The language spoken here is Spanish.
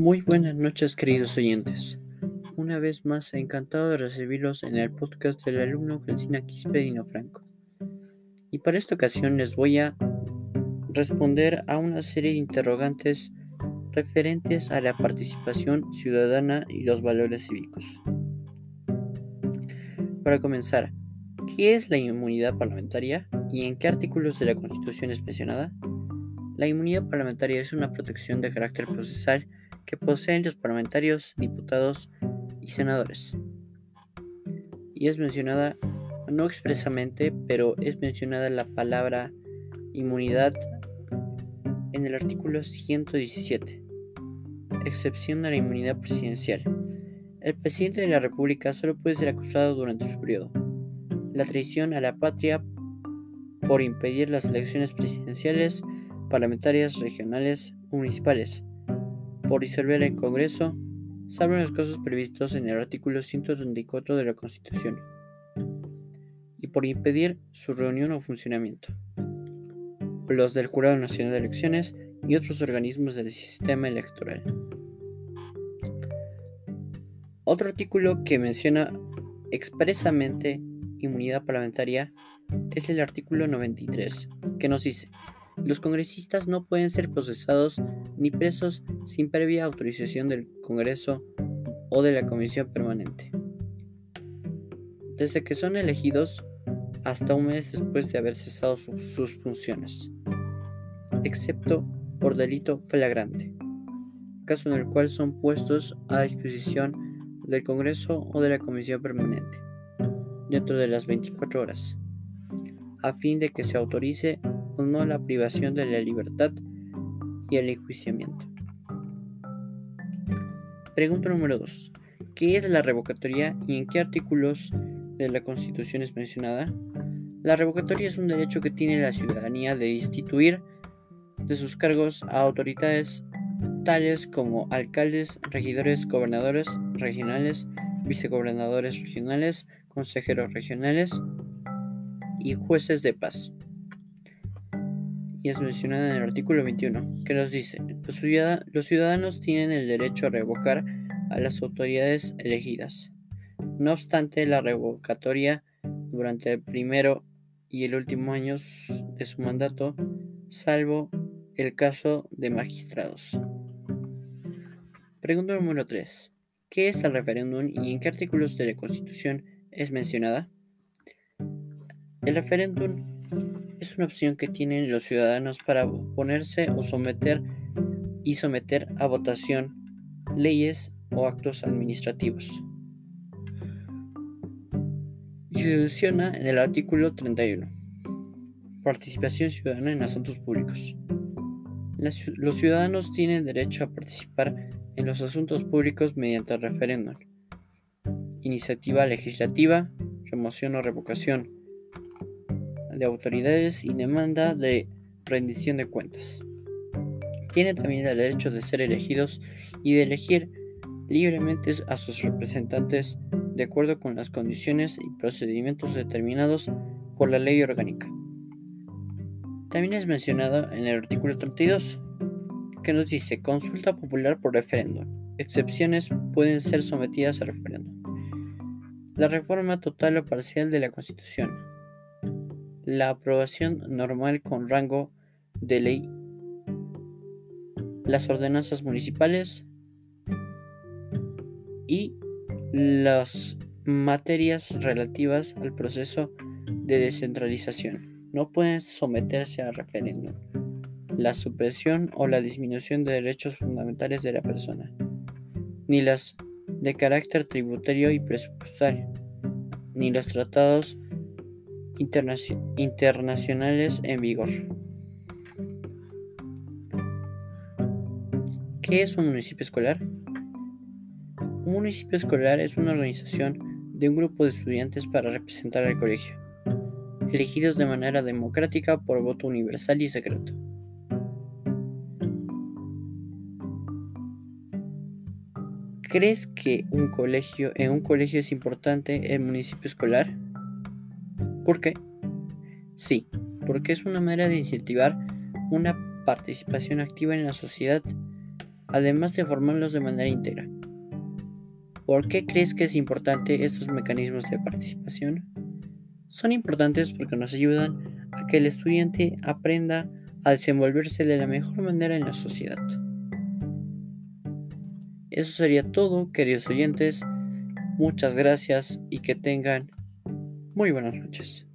Muy buenas noches queridos oyentes. Una vez más encantado de recibirlos en el podcast del alumno Francina Quispedino Franco. Y para esta ocasión les voy a responder a una serie de interrogantes referentes a la participación ciudadana y los valores cívicos. Para comenzar, ¿qué es la inmunidad parlamentaria y en qué artículos de la Constitución es mencionada? La inmunidad parlamentaria es una protección de carácter procesal que poseen los parlamentarios, diputados y senadores. Y es mencionada, no expresamente, pero es mencionada la palabra inmunidad en el artículo 117, excepción a la inmunidad presidencial. El presidente de la República solo puede ser acusado durante su periodo. La traición a la patria por impedir las elecciones presidenciales, parlamentarias, regionales municipales por disolver el Congreso, salvo los casos previstos en el artículo 134 de la Constitución, y por impedir su reunión o funcionamiento. Los del Jurado Nacional de Elecciones y otros organismos del sistema electoral. Otro artículo que menciona expresamente inmunidad parlamentaria es el artículo 93, que nos dice, los congresistas no pueden ser procesados ni presos sin previa autorización del Congreso o de la Comisión Permanente. Desde que son elegidos hasta un mes después de haber cesado sus funciones, excepto por delito flagrante, caso en el cual son puestos a disposición del Congreso o de la Comisión Permanente, dentro de las 24 horas, a fin de que se autorice no la privación de la libertad y el enjuiciamiento. Pregunta número 2. ¿Qué es la revocatoria y en qué artículos de la Constitución es mencionada? La revocatoria es un derecho que tiene la ciudadanía de instituir de sus cargos a autoridades tales como alcaldes, regidores, gobernadores regionales, vicegobernadores regionales, consejeros regionales y jueces de paz y es mencionada en el artículo 21, que nos dice, los, ciudadanos tienen el derecho a revocar a las autoridades elegidas. No obstante, la revocatoria durante el primero y el último año de su mandato, salvo el caso de magistrados. Pregunta número 3. ¿Qué es el referéndum y en qué artículos de la Constitución es mencionada? El referéndum es una opción que tienen los ciudadanos para oponerse o someter y someter a votación leyes o actos administrativos. Y se menciona en el artículo 31. Participación ciudadana en asuntos públicos. los ciudadanos tienen derecho a participar en los asuntos públicos mediante referéndum, iniciativa legislativa, remoción o revocación, de autoridades y demanda de rendición de cuentas. Tiene también el derecho de ser elegidos y de elegir libremente a sus representantes de acuerdo con las condiciones y procedimientos determinados por la ley orgánica. También es mencionado en el artículo 32, que nos dice consulta popular por referéndum. Excepciones pueden ser sometidas a referéndum. La reforma total o parcial de la Constitución, la aprobación normal con rango de ley, las ordenanzas municipales y las materias relativas al proceso de descentralización. No pueden someterse a referéndum. La supresión o la disminución de derechos fundamentales de la persona, ni las de carácter tributario y presupuestal, ni los tratados internacionales en vigor. ¿Qué es un municipio escolar? Un municipio escolar es una organización de un grupo de estudiantes para representar al colegio, elegidos de manera democrática por voto universal y secreto. ¿Crees que un colegio en un colegio es importante el municipio escolar? ¿Por qué? Sí, porque es una manera de incentivar una participación activa en la sociedad además de formarlos de manera íntegra. ¿Por qué crees que es importante estos mecanismos de participación? Son importantes porque nos ayudan a que el estudiante aprenda a desenvolverse de la mejor manera en la sociedad. Eso sería todo, queridos oyentes. Muchas gracias y que tengan muy buenas noches.